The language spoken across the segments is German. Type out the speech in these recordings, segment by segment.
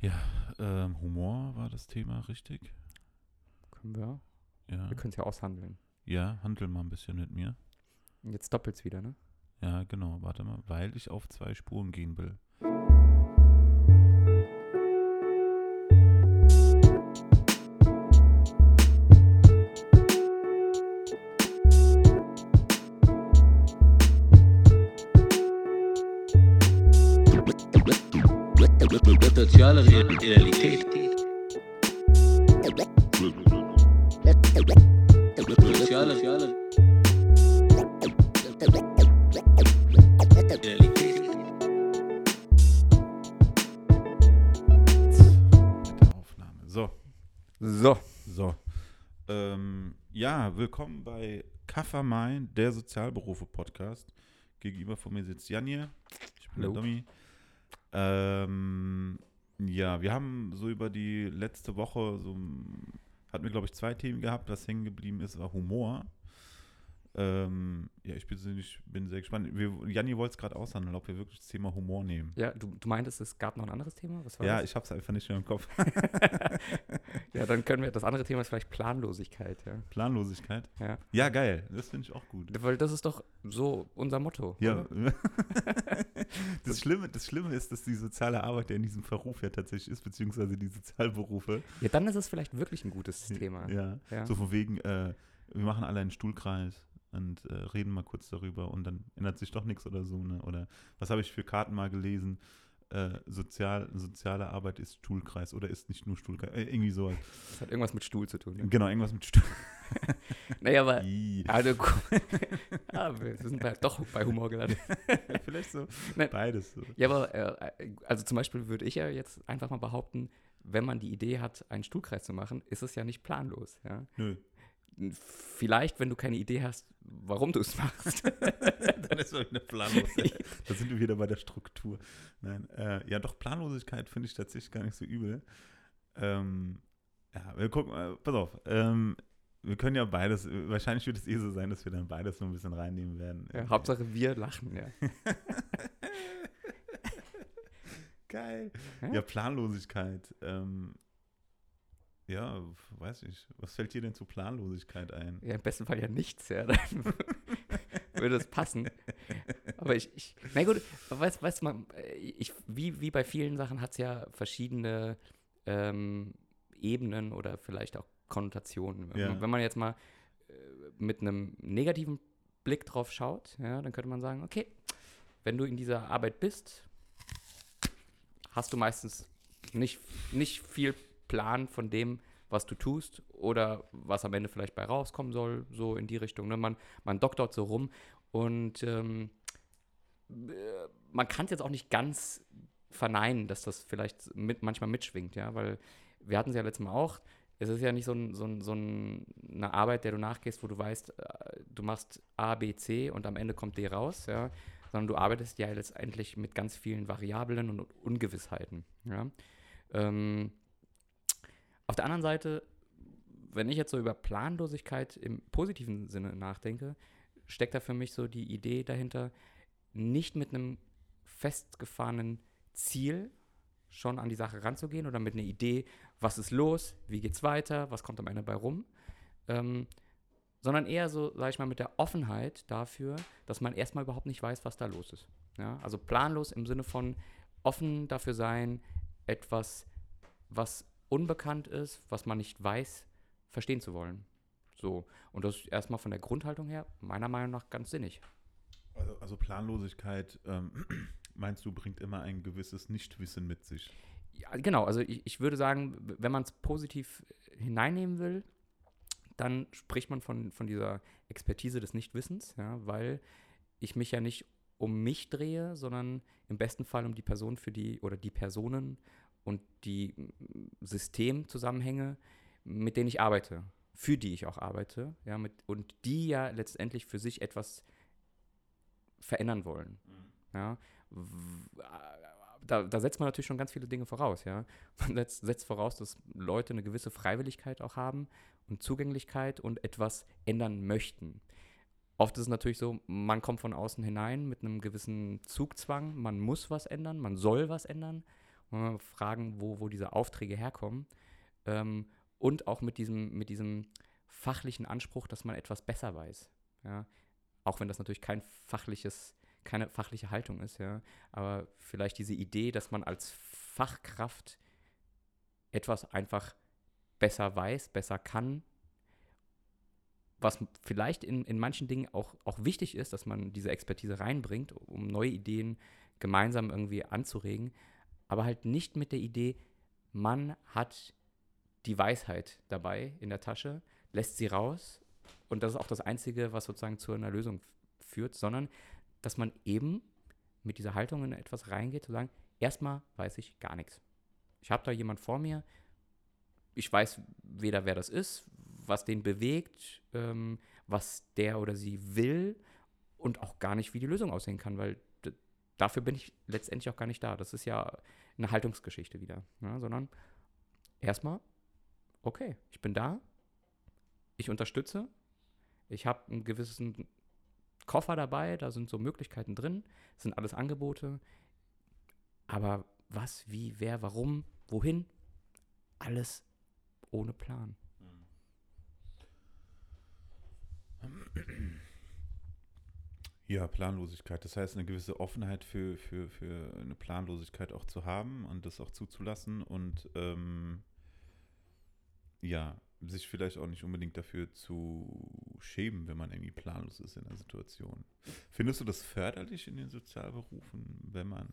Ja, ähm, Humor war das Thema, richtig? Können wir? Ja. Wir können es ja aushandeln. Ja, handel mal ein bisschen mit mir. Jetzt doppelt's wieder, ne? Ja, genau, warte mal, weil ich auf zwei Spuren gehen will. Soziale Realität. Soziale Realität. Mit der Aufnahme. So, So. so. Ähm, ja, willkommen bei Kaffer Main, der Sozialberufe-Podcast. Gegenüber von mir sitzt Jan hier. Ich bin Hallo. der Domi. Ähm, ja, wir haben so über die letzte Woche so hatten wir, glaube ich, zwei Themen gehabt. Was hängen geblieben ist, war Humor. Ähm, ja, ich bin, bin sehr gespannt. Wir, Janni wollte es gerade aushandeln, ob wir wirklich das Thema Humor nehmen. Ja, du, du meintest, es gab noch ein anderes Thema? Ja, das? ich habe es einfach nicht mehr im Kopf. ja, dann können wir, das andere Thema ist vielleicht Planlosigkeit, ja. Planlosigkeit. Ja. Ja, geil. Das finde ich auch gut. Weil das ist doch so unser Motto. Ja. das, Schlimme, das Schlimme ist, dass die soziale Arbeit ja in diesem Verruf ja tatsächlich ist, beziehungsweise die Sozialberufe. ja, dann ist es vielleicht wirklich ein gutes Thema. Ja. Ja. So von wegen, äh, wir machen alle einen Stuhlkreis und äh, reden mal kurz darüber und dann ändert sich doch nichts oder so. Ne? Oder was habe ich für Karten mal gelesen? Äh, sozial, soziale Arbeit ist Stuhlkreis oder ist nicht nur Stuhlkreis. Äh, irgendwie so. Das hat irgendwas mit Stuhl zu tun. Ne? Genau, irgendwas mit Stuhl. Naja, aber. Also, ja, wir sind bei, doch bei Humor gelandet. Vielleicht so Nein. beides. So. Ja, aber äh, also zum Beispiel würde ich ja jetzt einfach mal behaupten, wenn man die Idee hat, einen Stuhlkreis zu machen, ist es ja nicht planlos. Ja? Nö. Vielleicht, wenn du keine Idee hast, warum du es machst. Dann ist es eine Planlosigkeit. da sind wir wieder bei der Struktur. Nein, äh, ja, doch, Planlosigkeit finde ich tatsächlich gar nicht so übel. Ähm, ja, wir gucken mal, pass auf. Ähm, wir können ja beides, äh, wahrscheinlich wird es eh so sein, dass wir dann beides so ein bisschen reinnehmen werden. ja, Hauptsache wir lachen, ja. Geil. Ja? Ja, Planlosigkeit. Ähm, ja, weiß ich. Was fällt dir denn zu Planlosigkeit ein? Ja, im besten Fall ja nichts, ja. Dann würde es passen. Aber ich, ich na gut, weißt weißt du, man, äh, ich, wie, wie bei vielen Sachen hat es ja verschiedene ähm, Ebenen oder vielleicht auch Konnotationen. Wenn Ja. man- Wenn man jetzt mal äh, mit einem negativen Blick drauf schaut, ja, dann könnte man sagen, okay, wenn du in dieser Arbeit bist, hast du meistens nicht, nicht viel Plan von dem, was du tust oder was am Ende vielleicht bei rauskommen soll, so in die Richtung. Ne? Man, man doktort so rum und ähm, äh, man kann es jetzt auch nicht ganz verneinen, dass das vielleicht mit, manchmal mitschwingt, ja, weil wir hatten es ja letztes Mal auch, es ist ja nicht so, ein, so, ein, so ein, eine Arbeit, der du nachgehst, wo du weißt, äh, du machst A, B, C und am Ende kommt D raus, ja, sondern du arbeitest ja letztendlich mit ganz vielen Variablen und Ungewissheiten, ja. Ähm, auf der anderen Seite, wenn ich jetzt so über Planlosigkeit im positiven Sinne nachdenke, steckt da für mich so die Idee dahinter, nicht mit einem festgefahrenen Ziel schon an die Sache ranzugehen oder mit einer Idee, was ist los, wie geht's weiter, was kommt am Ende bei rum, ähm, sondern eher so, sage ich mal, mit der Offenheit dafür, dass man erstmal überhaupt nicht weiß, was da los ist. Ja? Also planlos im Sinne von offen dafür sein, etwas, was unbekannt ist, was man nicht weiß, verstehen zu wollen. So. Und das ist erstmal von der Grundhaltung her, meiner Meinung nach, ganz sinnig. Also, also Planlosigkeit, ähm, meinst du, bringt immer ein gewisses Nichtwissen mit sich? Ja, genau, also ich, ich würde sagen, wenn man es positiv hineinnehmen will, dann spricht man von, von dieser Expertise des Nichtwissens, ja, weil ich mich ja nicht um mich drehe, sondern im besten Fall um die Person für die oder die Personen und die mm, Systemzusammenhänge, mit denen ich arbeite, für die ich auch arbeite, ja, mit, und die ja letztendlich für sich etwas verändern wollen. Ja, W- da, da setzt man natürlich schon ganz viele Dinge voraus, ja. Man setzt, setzt voraus, dass Leute eine gewisse Freiwilligkeit auch haben und Zugänglichkeit und etwas ändern möchten. Oft ist es natürlich so, man kommt von außen hinein mit einem gewissen Zugzwang, man muss was ändern, man soll was ändern. Und mal fragen, wo, wo diese Aufträge herkommen. Ähm, und auch mit diesem, mit diesem fachlichen Anspruch, dass man etwas besser weiß. Ja? Auch wenn das natürlich kein fachliches, keine fachliche Haltung ist, ja. Aber vielleicht diese Idee, dass man als Fachkraft etwas einfach besser weiß, besser kann, was vielleicht in, in manchen Dingen auch, auch wichtig ist, dass man diese Expertise reinbringt, um neue Ideen gemeinsam irgendwie anzuregen, aber halt nicht mit der Idee, man hat die Weisheit dabei in der Tasche, lässt sie raus und das ist auch das Einzige, was sozusagen zu einer Lösung führt, sondern dass man eben mit dieser Haltung in etwas reingeht, zu sagen, erstmal weiß ich gar nichts. Ich habe da jemand vor mir, ich weiß weder, wer das ist, was den bewegt, ähm, was der oder sie will und auch gar nicht, wie die Lösung aussehen kann, weil dafür bin ich letztendlich auch gar nicht da. Das ist ja eine Haltungsgeschichte wieder, ja, sondern erstmal, okay, ich bin da, ich unterstütze, ich habe einen gewissen Koffer dabei, da sind so Möglichkeiten drin, sind alles Angebote, aber was, wie, wer, warum, wohin, alles ohne Plan. Ja, Planlosigkeit. Das heißt, eine gewisse Offenheit für, für, für eine Planlosigkeit auch zu haben und das auch zuzulassen und ähm, ja, sich vielleicht auch nicht unbedingt dafür zu schämen, wenn man irgendwie planlos ist in der Situation. Findest du das förderlich in den Sozialberufen, wenn man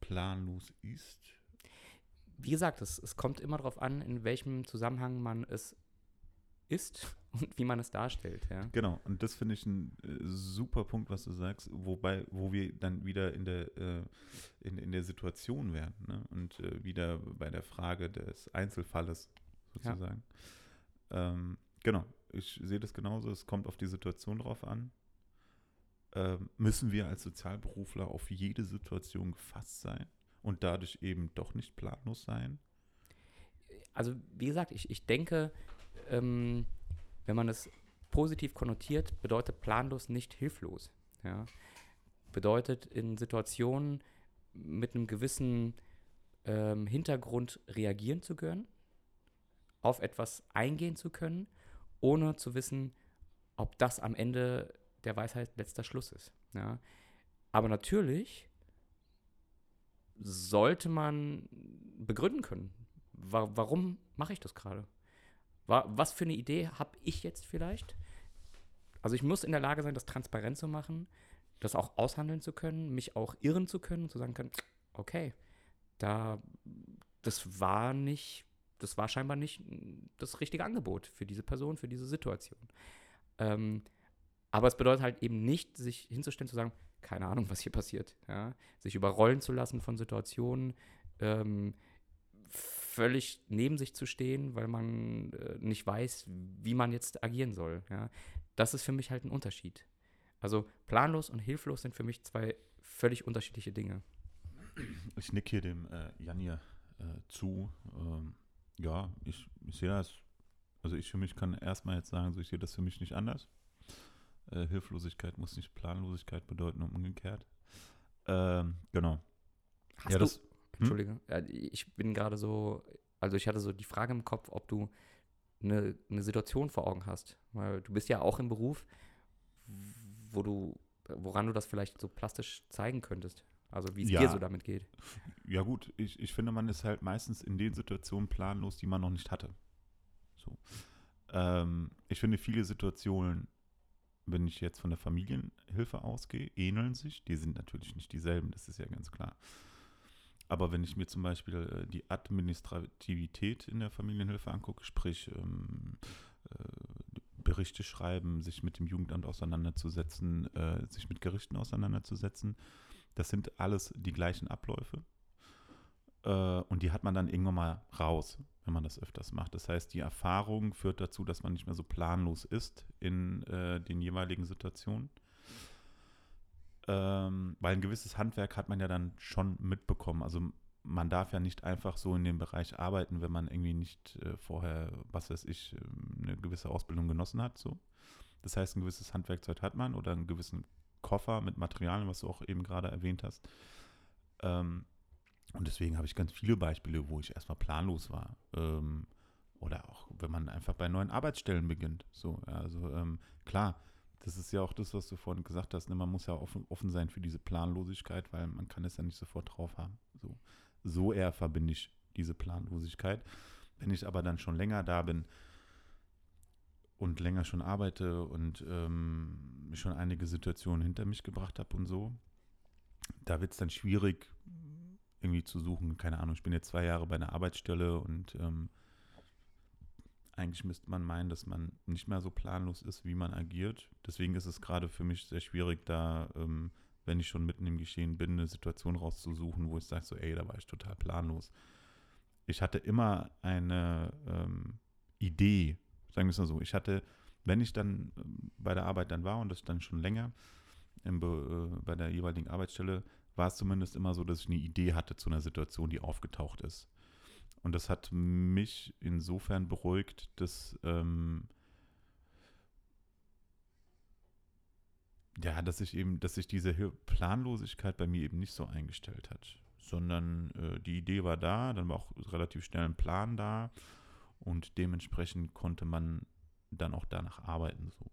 planlos ist? Wie gesagt, es, es kommt immer darauf an, in welchem Zusammenhang man es ist und wie man es darstellt. Ja. Genau, und das finde ich ein äh, super Punkt, was du sagst, wobei, wo wir dann wieder in der, äh, in, in der Situation wären ne? und äh, wieder bei der Frage des Einzelfalles sozusagen. Ja. Ähm, genau, ich sehe das genauso, es kommt auf die Situation drauf an. Ähm, müssen wir als Sozialberufler auf jede Situation gefasst sein und dadurch eben doch nicht planlos sein? Also, wie gesagt, ich, ich denke, ähm, wenn man es positiv konnotiert, bedeutet planlos nicht hilflos. Ja? Bedeutet in Situationen mit einem gewissen ähm, Hintergrund reagieren zu können, auf etwas eingehen zu können, ohne zu wissen, ob das am Ende der Weisheit letzter Schluss ist. Ja? Aber natürlich sollte man begründen können, wa warum mache ich das gerade? Was für eine Idee habe ich jetzt vielleicht? Also ich muss in der Lage sein, das transparent zu machen, das auch aushandeln zu können, mich auch irren zu können, zu sagen können, okay, da, das war nicht, das war scheinbar nicht das richtige Angebot für diese Person, für diese Situation. Ähm, aber es bedeutet halt eben nicht, sich hinzustellen, zu sagen, keine Ahnung, was hier passiert. Ja? Sich überrollen zu lassen von Situationen, ähm, völlig neben sich zu stehen, weil man äh, nicht weiß, wie man jetzt agieren soll. Ja? Das ist für mich halt ein Unterschied. Also planlos und hilflos sind für mich zwei völlig unterschiedliche Dinge. Ich nick hier dem äh, Jan hier äh, zu. Ähm, ja, ich, ich sehe das. Also ich für mich kann erstmal jetzt sagen, so ich sehe das für mich nicht anders. Äh, Hilflosigkeit muss nicht Planlosigkeit bedeuten und umgekehrt. Ähm, genau. Hast ja, das, hm? Entschuldige. Ja, ich bin gerade so, also ich hatte so die Frage im Kopf, ob du eine, eine Situation vor Augen hast. Weil du bist ja auch im Beruf, wo du, woran du das vielleicht so plastisch zeigen könntest. Also wie es ja. dir so damit geht. Ja gut, ich, ich finde, man ist halt meistens in den Situationen planlos, die man noch nicht hatte. So. Ähm, ich finde, viele Situationen, wenn ich jetzt von der Familienhilfe ausgehe, ähneln sich. Die sind natürlich nicht dieselben, das ist ja ganz klar. Aber wenn ich mir zum Beispiel äh, die Administrativität in der Familienhilfe angucke, sprich ähm, äh, Berichte schreiben, sich mit dem Jugendamt auseinanderzusetzen, äh, sich mit Gerichten auseinanderzusetzen, das sind alles die gleichen Abläufe. Äh, und die hat man dann irgendwann mal raus, wenn man das öfters macht. Das heißt, die Erfahrung führt dazu, dass man nicht mehr so planlos ist in äh, den jeweiligen Situationen ähm, weil ein gewisses Handwerk hat man ja dann schon mitbekommen. Also man darf ja nicht einfach so in dem Bereich arbeiten, wenn man irgendwie nicht äh, vorher, was weiß ich, ähm, eine gewisse Ausbildung genossen hat. So. Das heißt, ein gewisses Handwerkzeug hat man oder einen gewissen Koffer mit Materialien, was du auch eben gerade erwähnt hast. Ähm, Und deswegen habe ich ganz viele Beispiele, wo ich erstmal planlos war. Ähm, oder auch, wenn man einfach bei neuen Arbeitsstellen beginnt. So, also ähm, klar, das ist ja auch das, was du vorhin gesagt hast. Ne? Man muss ja offen, offen sein für diese Planlosigkeit, weil man kann es ja nicht sofort drauf haben. So, so eher verbinde ich diese Planlosigkeit. Wenn ich aber dann schon länger da bin und länger schon arbeite und ähm, schon einige Situationen hinter mich gebracht habe und so, da wird es dann schwierig, irgendwie zu suchen. Keine Ahnung, ich bin jetzt zwei Jahre bei einer Arbeitsstelle und ähm, eigentlich müsste man meinen, dass man nicht mehr so planlos ist, wie man agiert. Deswegen ist es gerade für mich sehr schwierig, da, ähm, wenn ich schon mitten im Geschehen bin, eine Situation rauszusuchen, wo ich sage, so, ey, da war ich total planlos. Ich hatte immer eine ähm, Idee, sagen wir es mal so. Ich hatte, wenn ich dann ähm, bei der Arbeit dann war und das dann schon länger im, äh, bei der jeweiligen Arbeitsstelle, war es zumindest immer so, dass ich eine Idee hatte zu einer Situation, die aufgetaucht ist. Und das hat mich insofern beruhigt, dass ähm, ja, dass ich eben, dass sich diese Planlosigkeit bei mir eben nicht so eingestellt hat, sondern äh, die Idee war da, dann war auch relativ schnell ein Plan da und dementsprechend konnte man dann auch danach arbeiten so.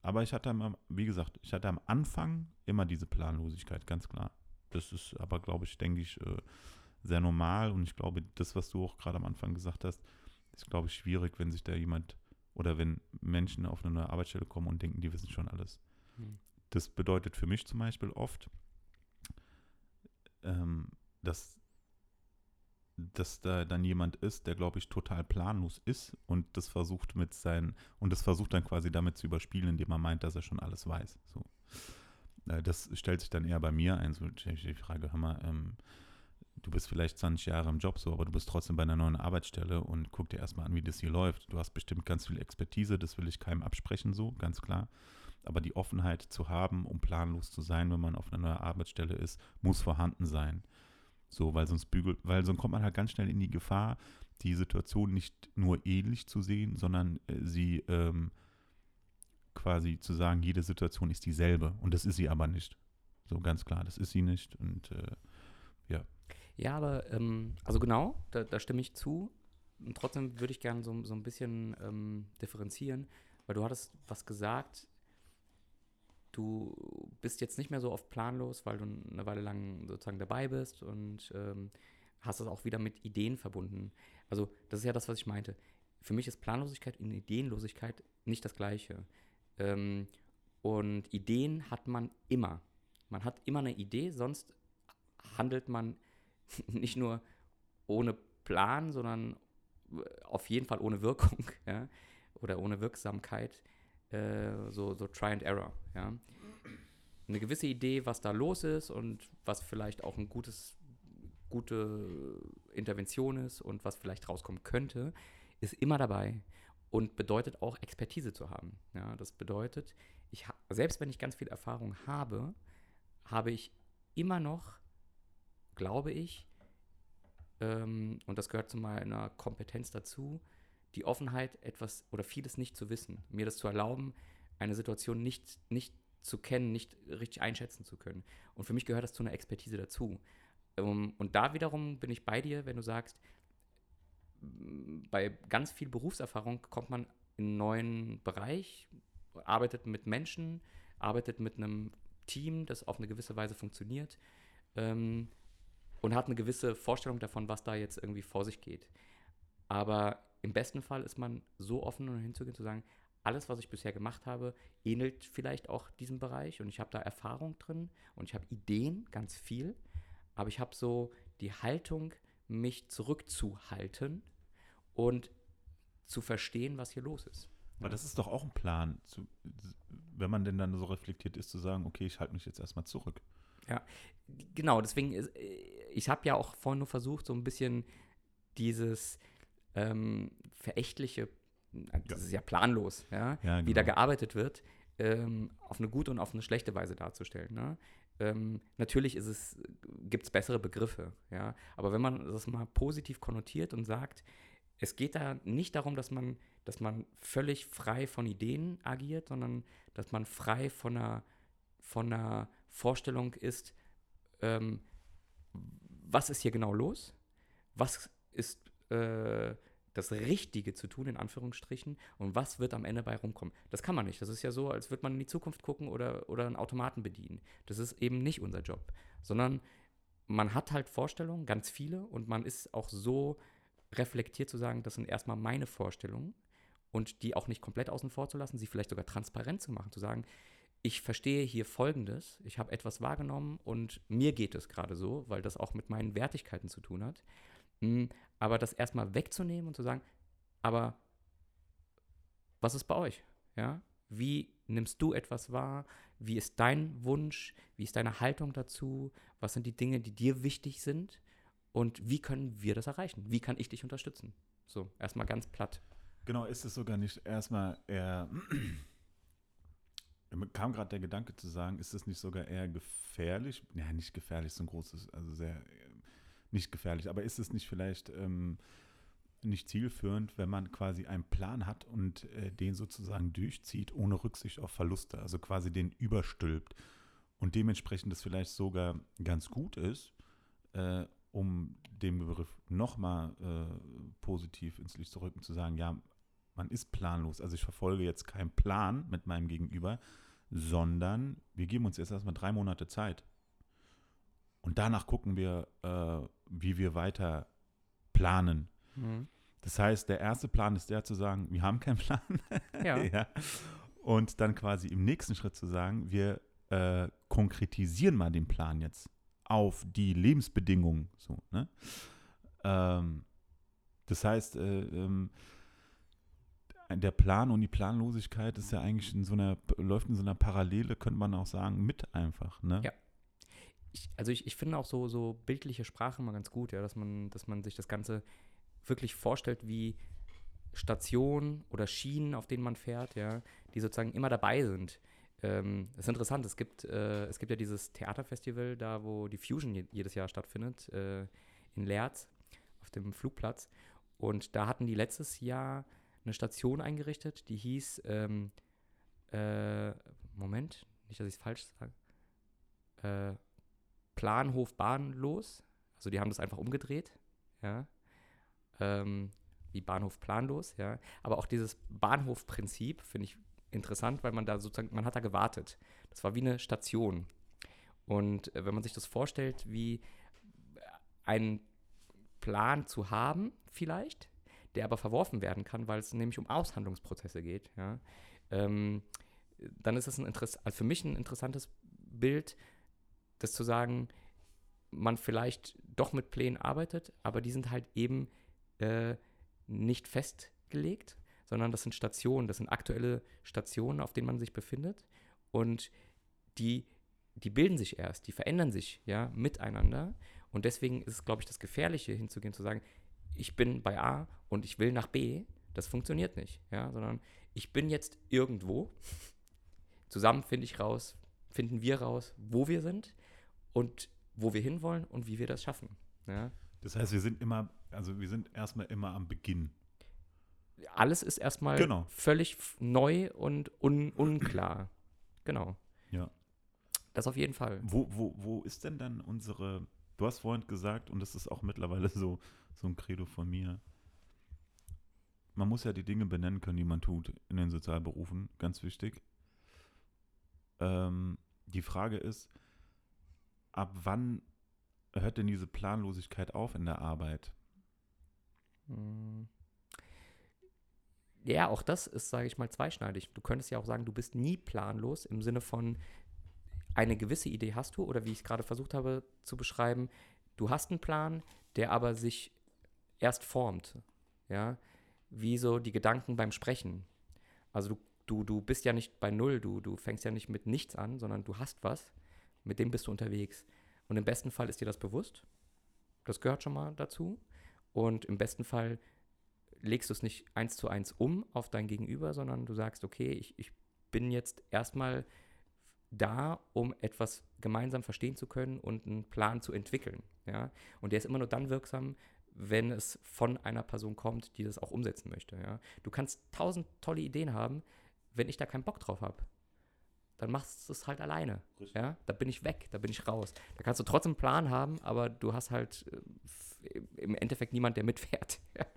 Aber ich hatte, wie gesagt, ich hatte am Anfang immer diese Planlosigkeit, ganz klar. Das ist aber, glaube ich, denke ich, äh, sehr normal und ich glaube, das, was du auch gerade am Anfang gesagt hast, ist, glaube ich, schwierig, wenn sich da jemand oder wenn Menschen auf eine neue Arbeitsstelle kommen und denken, die wissen schon alles. Hm. Das bedeutet für mich zum Beispiel oft, ähm, dass, dass da dann jemand ist, der, glaube ich, total planlos ist und das versucht mit seinen, und das versucht dann quasi damit zu überspielen, indem er meint, dass er schon alles weiß. So. Äh, das stellt sich dann eher bei mir ein, so die Frage, hör mal, ähm, du bist vielleicht 20 Jahre im Job so, aber du bist trotzdem bei einer neuen Arbeitsstelle und guck dir erstmal an, wie das hier läuft. Du hast bestimmt ganz viel Expertise, das will ich keinem absprechen, so, ganz klar. Aber die Offenheit zu haben, um planlos zu sein, wenn man auf einer neuen Arbeitsstelle ist, muss vorhanden sein. So, weil sonst bügelt, weil sonst kommt man halt ganz schnell in die Gefahr, die Situation nicht nur ähnlich zu sehen, sondern äh, sie ähm, quasi zu sagen, jede Situation ist dieselbe. Und das ist sie aber nicht. So ganz klar, das ist sie nicht. Und äh, ja. Aber ähm, also genau, da, da, stimme ich zu. Und trotzdem würde ich gerne so, so ein bisschen ähm, differenzieren, weil du hattest was gesagt, du bist jetzt nicht mehr so oft planlos, weil du eine Weile lang sozusagen dabei bist und ähm, hast das auch wieder mit Ideen verbunden. Also das ist ja das, was ich meinte. Für mich ist Planlosigkeit und Ideenlosigkeit nicht das Gleiche. Ähm, und Ideen hat man immer. Man hat immer eine Idee, sonst handelt man nicht nur ohne Plan, sondern auf jeden Fall ohne Wirkung ja? oder ohne Wirksamkeit. Äh, so, so Try and Error. Ja? Eine gewisse Idee, was da los ist und was vielleicht auch eine gutes, gute Intervention ist und was vielleicht rauskommen könnte, ist immer dabei und bedeutet auch Expertise zu haben. Ja, das bedeutet, ich selbst wenn ich ganz viel Erfahrung habe, habe ich immer noch, glaube ich, ähm, und das gehört zu meiner Kompetenz dazu, die Offenheit, etwas oder vieles nicht zu wissen, mir das zu erlauben, eine Situation nicht, nicht zu kennen, nicht richtig einschätzen zu können. Und für mich gehört das zu einer Expertise dazu. Ähm, und da wiederum bin ich bei dir, wenn du sagst, bei ganz viel Berufserfahrung kommt man in einen neuen Bereich, arbeitet mit Menschen, arbeitet mit einem Team, das auf eine gewisse Weise funktioniert ähm, und hat eine gewisse Vorstellung davon, was da jetzt irgendwie vor sich geht. Aber im besten Fall ist man so offen, um hinzugehen, zu sagen, alles, was ich bisher gemacht habe, ähnelt vielleicht auch diesem Bereich und ich habe da Erfahrung drin und ich habe Ideen, ganz viel, aber ich habe so die Haltung, mich zurückzuhalten und zu verstehen, was hier los ist. Aber das ist doch auch ein Plan, zu, wenn man denn dann so reflektiert ist, zu sagen, okay, ich halte mich jetzt erstmal zurück. Ja, genau, deswegen, ist, ich habe ja auch vorhin nur versucht, so ein bisschen dieses ähm, verächtliche, das ist ja planlos, ja, ja genau. wie da genau. gearbeitet wird, ähm, auf eine gute und auf eine schlechte Weise darzustellen. Ne? Ähm, natürlich gibt es bessere Begriffe, ja, aber wenn man das mal positiv konnotiert und sagt, es geht da nicht darum, dass man, dass man völlig frei von Ideen agiert, sondern dass man frei von einer, von einer Vorstellung ist, ähm, was ist hier genau los? Was ist äh, das Richtige zu tun, in Anführungsstrichen, und was wird am Ende bei rumkommen. Das kann man nicht. Das ist ja so, als würde man in die Zukunft gucken oder, oder einen Automaten bedienen. Das ist eben nicht unser Job, sondern man hat halt Vorstellungen, ganz viele, und man ist auch so reflektiert zu sagen, das sind erstmal meine Vorstellungen und die auch nicht komplett außen vor zu lassen, sie vielleicht sogar transparent zu machen, zu sagen, ich verstehe hier Folgendes, ich habe etwas wahrgenommen und mir geht es gerade so, weil das auch mit meinen Wertigkeiten zu tun hat. Mm, Aber das erstmal wegzunehmen und zu sagen, aber was ist bei euch? Ja? Wie nimmst du etwas wahr? Wie ist dein Wunsch? Wie ist deine Haltung dazu? Was sind die Dinge, die dir wichtig sind? Und wie können wir das erreichen? Wie kann ich dich unterstützen? So, erstmal ganz platt. Genau, ist es sogar nicht erstmal eher. Mir kam gerade der Gedanke zu sagen, ist es nicht sogar eher gefährlich? Ja, nicht gefährlich, so ein großes, also sehr, äh, nicht gefährlich, aber ist es nicht vielleicht ähm, nicht zielführend, wenn man quasi einen Plan hat und äh, den sozusagen durchzieht, ohne Rücksicht auf Verluste, also quasi den überstülpt und dementsprechend das vielleicht sogar ganz gut ist, äh, um den Begriff nochmal äh, positiv ins Licht zu rücken, zu sagen, ja, man ist planlos. Also ich verfolge jetzt keinen Plan mit meinem Gegenüber, sondern wir geben uns jetzt erstmal drei Monate Zeit. Und danach gucken wir, äh, wie wir weiter planen. Das heißt, der erste Plan ist der zu sagen, wir haben keinen Plan. Ja. Und dann quasi im nächsten Schritt zu sagen, wir äh, konkretisieren mal den Plan jetzt auf die Lebensbedingungen. So, ne? ähm, das heißt, äh, ähm, der Plan und die Planlosigkeit ist ja eigentlich in so einer, läuft in so einer Parallele, könnte man auch sagen, mit einfach. Ne? Ja. Ich, also ich, ich finde auch so, so bildliche Sprache immer ganz gut, ja, dass man, dass man sich das Ganze wirklich vorstellt wie Stationen oder Schienen, auf denen man fährt, ja, die sozusagen immer dabei sind. Ähm, das ist interessant, es gibt, äh, es gibt ja dieses Theaterfestival, da wo die Fusion je, jedes Jahr stattfindet, äh, in Leerz auf dem Flugplatz. Und da hatten die letztes Jahr eine Station eingerichtet, die hieß, ähm, äh, Moment, nicht, dass ich es falsch sage, äh, Planhof Bahnlos. Also die haben das einfach umgedreht, ja. Ähm, wie Bahnhof planlos, ja. Aber auch dieses Bahnhofprinzip finde ich interessant, weil man da sozusagen, man hat da gewartet. Das war wie eine Station. Und äh, wenn man sich das vorstellt, wie einen Plan zu haben, vielleicht, der aber verworfen werden kann, weil es nämlich um Aushandlungsprozesse geht, ja, ähm, dann ist es ein Interess also für mich ein interessantes Bild, das zu sagen, man vielleicht doch mit Plänen arbeitet, aber die sind halt eben äh, nicht festgelegt, sondern das sind Stationen, das sind aktuelle Stationen, auf denen man sich befindet und die, die bilden sich erst, die verändern sich ja miteinander und deswegen ist es, glaube ich, das Gefährliche hinzugehen, zu sagen, ich bin bei A und ich will nach B, das funktioniert nicht, ja, sondern ich bin jetzt irgendwo, zusammen finde ich raus, finden wir raus, wo wir sind und wo wir hinwollen und wie wir das schaffen. Ja. Das heißt, wir sind immer, also wir sind erstmal immer am Beginn. Alles ist erstmal Genau. völlig neu und un unklar. Genau. Ja. Das auf jeden Fall. Wo, wo, wo ist denn dann unsere, du hast vorhin gesagt, und das ist auch mittlerweile so, so ein Credo von mir, man muss ja die Dinge benennen können, die man tut in den Sozialberufen, ganz wichtig. Ähm, die Frage ist, ab wann hört denn diese Planlosigkeit auf in der Arbeit? Ja, auch das ist, sage ich mal, zweischneidig. Du könntest ja auch sagen, du bist nie planlos im Sinne von, eine gewisse Idee hast du, oder wie ich es gerade versucht habe zu beschreiben, du hast einen Plan, der aber sich erst formt. Ja, wie so die Gedanken beim Sprechen. Also du, du, du bist ja nicht bei Null, du, du fängst ja nicht mit nichts an, sondern du hast was, mit dem bist du unterwegs. Und im besten Fall ist dir das bewusst. Das gehört schon mal dazu. Und im besten Fall legst du es nicht eins zu eins um auf dein Gegenüber, sondern du sagst, okay, ich, ich bin jetzt erstmal da, um etwas gemeinsam verstehen zu können und einen Plan zu entwickeln. Ja? Und der ist immer nur dann wirksam, wenn es von einer Person kommt, die das auch umsetzen möchte. Ja? Du kannst tausend tolle Ideen haben, wenn ich da keinen Bock drauf habe. dann machst du es halt alleine. Richtig. Ja, da bin ich weg, da bin ich raus. Da kannst du trotzdem einen Plan haben, aber du hast halt äh, im Endeffekt niemand, der mitfährt.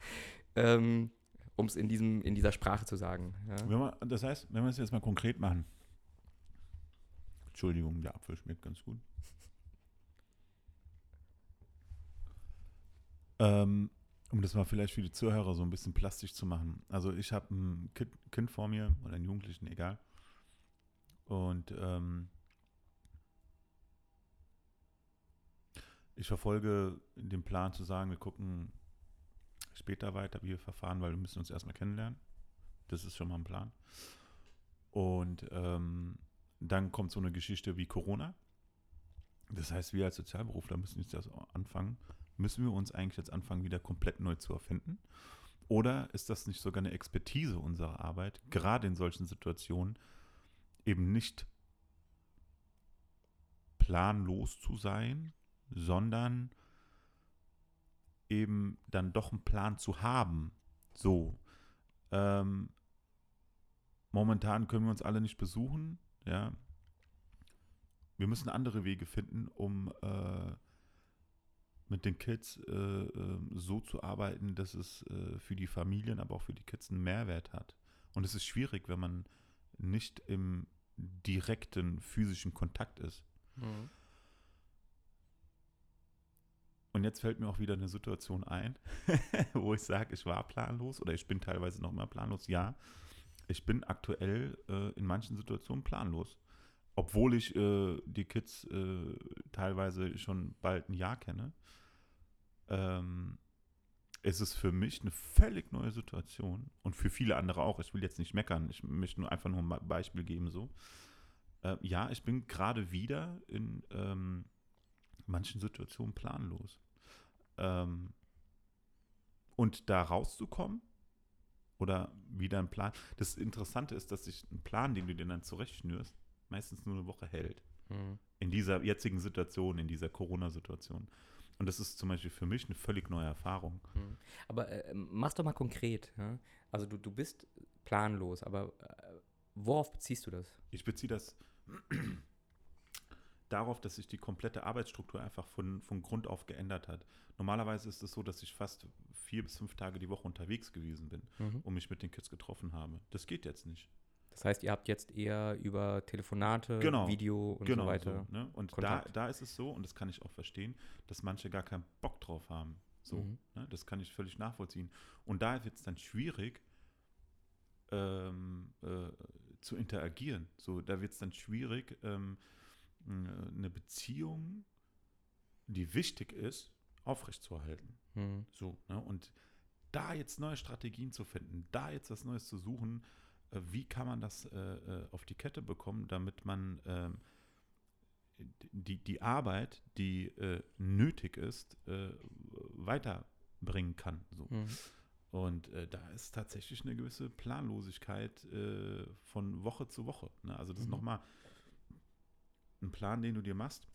Ähm, um es in, diesem, in dieser Sprache zu sagen. Ja. Wir, das heißt, wenn wir es jetzt mal konkret machen. Entschuldigung, der Apfel schmeckt ganz gut. Ähm, um das mal vielleicht für die Zuhörer so ein bisschen plastisch zu machen. Also ich habe ein kind, kind vor mir oder einen Jugendlichen, egal. Und ähm, ich verfolge den Plan zu sagen, wir gucken später weiter, wie wir verfahren, weil wir müssen uns erstmal kennenlernen. Das ist schon mal ein Plan. Und ähm, dann kommt so eine Geschichte wie Corona. Das heißt, wir als Sozialberufler müssen jetzt das anfangen. Müssen wir uns eigentlich jetzt anfangen, wieder komplett neu zu erfinden? Oder ist das nicht sogar eine Expertise unserer Arbeit, gerade in solchen Situationen eben nicht planlos zu sein, sondern eben dann doch einen Plan zu haben. So. Ähm, momentan können wir uns alle nicht besuchen, ja. Wir müssen andere Wege finden, um äh, mit den Kids äh, äh, so zu arbeiten, dass es äh, für die Familien, aber auch für die Kids einen Mehrwert hat. Und es ist schwierig, wenn man nicht im direkten physischen Kontakt ist. Mhm. Und jetzt fällt mir auch wieder eine Situation ein, wo ich sage, ich war planlos oder ich bin teilweise noch immer planlos. Ja, ich bin aktuell äh, in manchen Situationen planlos. Obwohl ich äh, die Kids äh, teilweise schon bald ein Jahr kenne, ähm, ist es für mich eine völlig neue Situation und für viele andere auch. Ich will jetzt nicht meckern, ich möchte nur einfach nur ein Beispiel geben so. Äh, ja, ich bin gerade wieder in ähm, manchen Situationen planlos. Ähm, und da rauszukommen oder wieder ein Plan. Das Interessante ist, dass sich ein Plan, den du dir dann zurechtschnürst, meistens nur eine Woche hält. Mhm. In dieser jetzigen Situation, in dieser Corona-Situation. Und das ist zum Beispiel für mich eine völlig neue Erfahrung. Mhm. Aber äh, mach's doch mal konkret. Ja? Also du, du bist planlos, aber äh, worauf beziehst du das? Ich beziehe das darauf, dass sich die komplette Arbeitsstruktur einfach von, von Grund auf geändert hat. Normalerweise ist es so, dass ich fast vier bis fünf Tage die Woche unterwegs gewesen bin Mhm. und mich mit den Kids getroffen habe. Das geht jetzt nicht. Das heißt, ihr habt jetzt eher über Telefonate, Genau. Video und so weiter. So, ne? Und da, Kontakt. da ist es so, und das kann ich auch verstehen, dass manche gar keinen Bock drauf haben. So, Mhm. ne? Das kann ich völlig nachvollziehen. Und da wird es dann schwierig, ähm, äh, zu interagieren. So, da wird es dann schwierig, ähm, mh, eine Beziehung, die wichtig ist, aufrechtzuerhalten. Mhm. So, ne? Und da jetzt neue Strategien zu finden, da jetzt was Neues zu suchen, äh, wie kann man das äh, äh, auf die Kette bekommen, damit man ähm, die, die Arbeit, die äh, nötig ist, äh, weiterbringen kann. So. Mhm. Und äh, da ist tatsächlich eine gewisse Planlosigkeit äh, von Woche zu Woche. Ne? Also das ist Mhm. nochmal ein Plan, den du dir machst.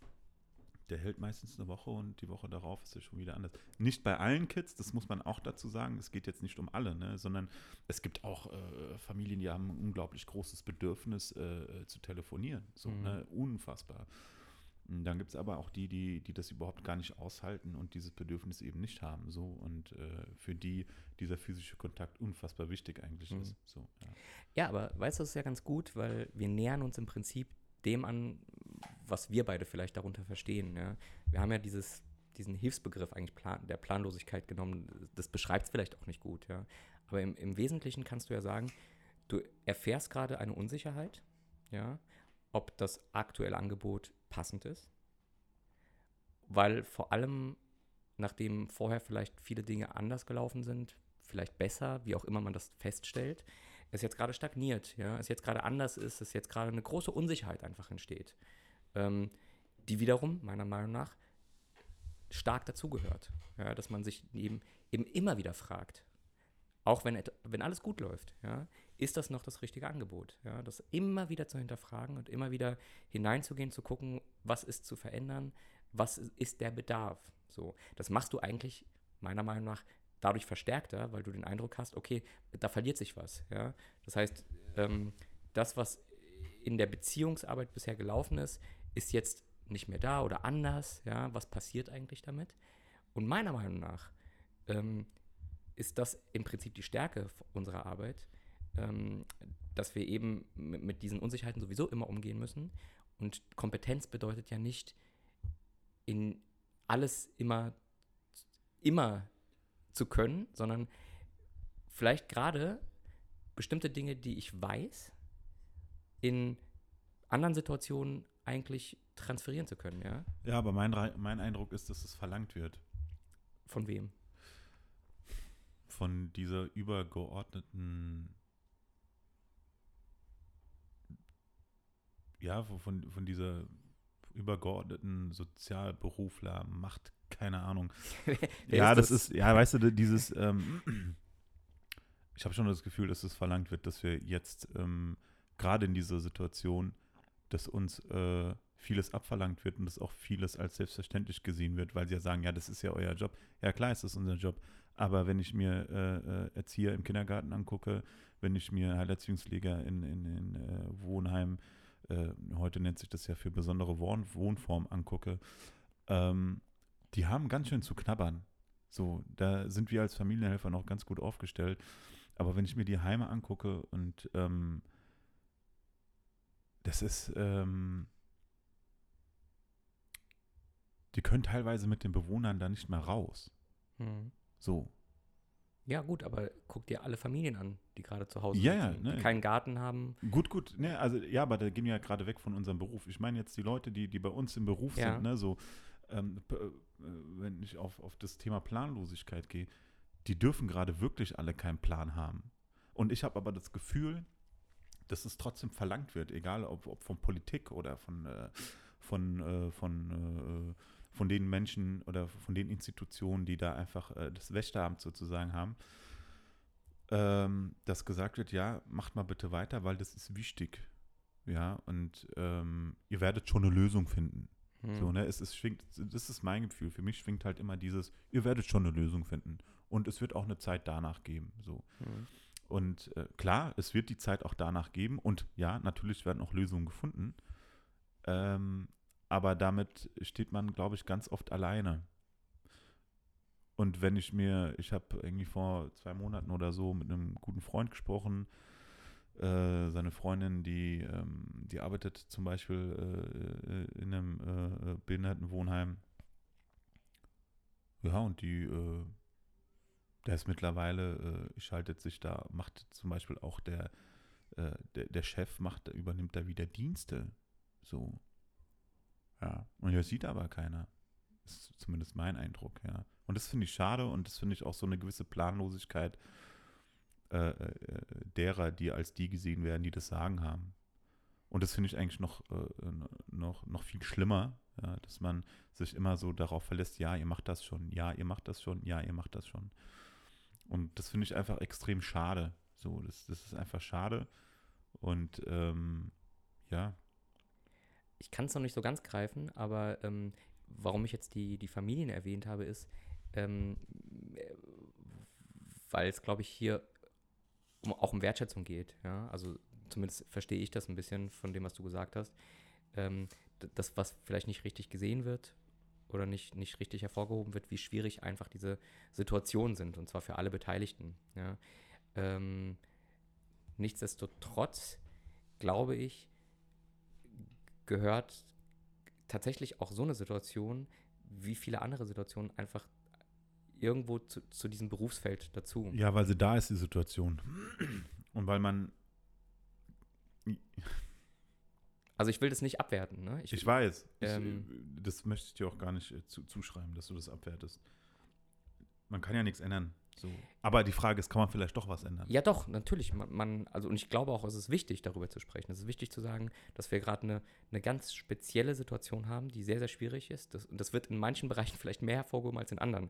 Der hält meistens eine Woche und die Woche darauf ist er schon wieder anders. Nicht bei allen Kids, das muss man auch dazu sagen. Es geht jetzt nicht um alle, ne? sondern es gibt auch äh, Familien, die haben ein unglaublich großes Bedürfnis äh, äh, zu telefonieren. So, Mhm. ne? Unfassbar. Und Dann gibt es aber auch die, die, die das überhaupt gar nicht aushalten und dieses Bedürfnis eben nicht haben. So und äh, für die dieser physische Kontakt unfassbar wichtig eigentlich Mhm. ist. So, ja. Ja, aber weißt du, das ist ja ganz gut, weil wir nähern uns im Prinzip dem an, was wir beide vielleicht darunter verstehen. Ja? Wir haben ja dieses, diesen Hilfsbegriff eigentlich Plan, der Planlosigkeit genommen. Das beschreibt es vielleicht auch nicht gut. Ja? Aber im, im Wesentlichen kannst du ja sagen, du erfährst gerade eine Unsicherheit, ja, ob das aktuelle Angebot passend ist. Weil vor allem, nachdem vorher vielleicht viele Dinge anders gelaufen sind, vielleicht besser, wie auch immer man das feststellt, es jetzt gerade stagniert, ja, es jetzt gerade anders ist, es jetzt gerade eine große Unsicherheit einfach entsteht, ähm, die wiederum, meiner Meinung nach, stark dazugehört. Ja, dass man sich eben, eben immer wieder fragt, auch wenn, wenn alles gut läuft, ja, ist das noch das richtige Angebot? Ja, das immer wieder zu hinterfragen und immer wieder hineinzugehen, zu gucken, was ist zu verändern, was ist- ist der Bedarf. So, das machst du eigentlich meiner Meinung nach dadurch verstärkter, weil du den Eindruck hast, okay, da verliert sich was. Ja? Das heißt, ähm, das, was in der Beziehungsarbeit bisher gelaufen ist, ist jetzt nicht mehr da oder anders. Ja, was passiert eigentlich damit? Und meiner Meinung nach ähm, ist das im Prinzip die Stärke unserer Arbeit, ähm, dass wir eben mit, mit diesen Unsicherheiten sowieso immer umgehen müssen. Und Kompetenz bedeutet ja nicht, in alles immer, immer zu können, sondern vielleicht gerade bestimmte Dinge, die ich weiß, in anderen Situationen eigentlich transferieren zu können, ja? Ja, aber mein, mein Eindruck ist, dass es verlangt wird Von wem? von dieser übergeordneten, ja, von, von dieser übergeordneten Sozialberufler, Macht, keine Ahnung. Ja, das, das? ist, ja, weißt du, dieses, ähm, ich habe schon das Gefühl, dass es verlangt wird, dass wir jetzt ähm, gerade in dieser Situation, dass uns äh, vieles abverlangt wird und dass auch vieles als selbstverständlich gesehen wird, weil sie ja sagen, ja, das ist ja euer Job. Ja, klar ist das unser Job. Aber wenn ich mir äh, äh, Erzieher im Kindergarten angucke, wenn ich mir Heilerziehungspfleger in, in, in äh, Wohnheim, äh, heute nennt sich das ja für besondere Wohn Wohnform angucke, ähm, die haben ganz schön zu knabbern. So, da sind wir als Familienhelfer noch ganz gut aufgestellt. Aber wenn ich mir die Heime angucke und ähm, das ist, ähm, die können teilweise mit den Bewohnern da nicht mehr raus. Hm. So. Ja, gut, aber guck dir alle Familien an, die gerade zu Hause Ja, ja, sitzen, ne. die keinen Garten haben. Gut, gut, ne, also ja, aber da gehen wir ja gerade weg von unserem Beruf. Ich meine jetzt die Leute, die, die bei uns im Beruf Ja. sind, ne, so, ähm, äh, wenn ich auf, auf das Thema Planlosigkeit gehe, die dürfen gerade wirklich alle keinen Plan haben. Und ich habe aber das Gefühl, dass es trotzdem verlangt wird, egal ob, ob von Politik oder von, äh, von, äh, von, äh, von den Menschen oder von den Institutionen, die da einfach äh, das Wächteramt sozusagen haben, ähm, dass gesagt wird, ja, macht mal bitte weiter, weil das ist wichtig. Ja, und ähm, ihr werdet schon eine Lösung finden. Hm. So, ne, es ist, schwingt, das ist mein Gefühl. Für mich schwingt halt immer dieses, ihr werdet schon eine Lösung finden. Und es wird auch eine Zeit danach geben. So. Hm. Und äh, klar, es wird die Zeit auch danach geben. Und ja, natürlich werden auch Lösungen gefunden. Ähm, aber damit steht man, glaube ich, ganz oft alleine. Und wenn ich mir, ich habe irgendwie vor zwei Monaten oder so mit einem guten Freund gesprochen, äh, seine Freundin, die, ähm, die arbeitet zum Beispiel äh, äh, in einem äh, äh, Behindertenwohnheim. Ja, und die, äh, der ist mittlerweile, äh, schaltet sich da, macht zum Beispiel auch der, äh, der, der Chef macht, übernimmt da wieder Dienste. So. Ja. Und das sieht aber keiner. Ist zumindest mein Eindruck, ja. Und das finde ich schade und das finde ich auch so eine gewisse Planlosigkeit äh, äh, derer, die als die gesehen werden, die das Sagen haben. Und das finde ich eigentlich noch, äh, noch, noch viel schlimmer, ja, dass man sich immer so darauf verlässt, ja, ihr macht das schon, ja, ihr macht das schon, ja, ihr macht das schon. Und das finde ich einfach extrem schade. So, das, das ist einfach schade. Und ähm, ja, Ich kann es noch nicht so ganz greifen, aber ähm, warum ich jetzt die, die Familien erwähnt habe, ist, ähm, äh, weil es, glaube ich, hier um, auch um Wertschätzung geht. Ja? Also zumindest verstehe ich das ein bisschen von dem, was du gesagt hast. Ähm, das, was vielleicht nicht richtig gesehen wird oder nicht, nicht richtig hervorgehoben wird, wie schwierig einfach diese Situationen sind, und zwar für alle Beteiligten. Ja? Ähm, nichtsdestotrotz glaube ich, gehört tatsächlich auch so eine Situation, wie viele andere Situationen, einfach irgendwo zu, zu diesem Berufsfeld dazu. ja, weil sie da ist, die Situation. Und weil man, Also ich will das nicht abwerten. Ne? ich, weiß, ich, ähm, äh, das möchte ich dir auch gar nicht äh, zu, zuschreiben, dass du das abwertest. Man kann ja nichts ändern. So. Aber die Frage ist, kann man vielleicht doch was ändern? Ja, doch, natürlich. Man, man, also, und ich glaube auch, es ist wichtig, darüber zu sprechen. Es ist wichtig zu sagen, dass wir gerade eine, eine ganz spezielle Situation haben, die sehr, sehr schwierig ist. Das, und das wird in manchen Bereichen vielleicht mehr hervorgehoben als in anderen.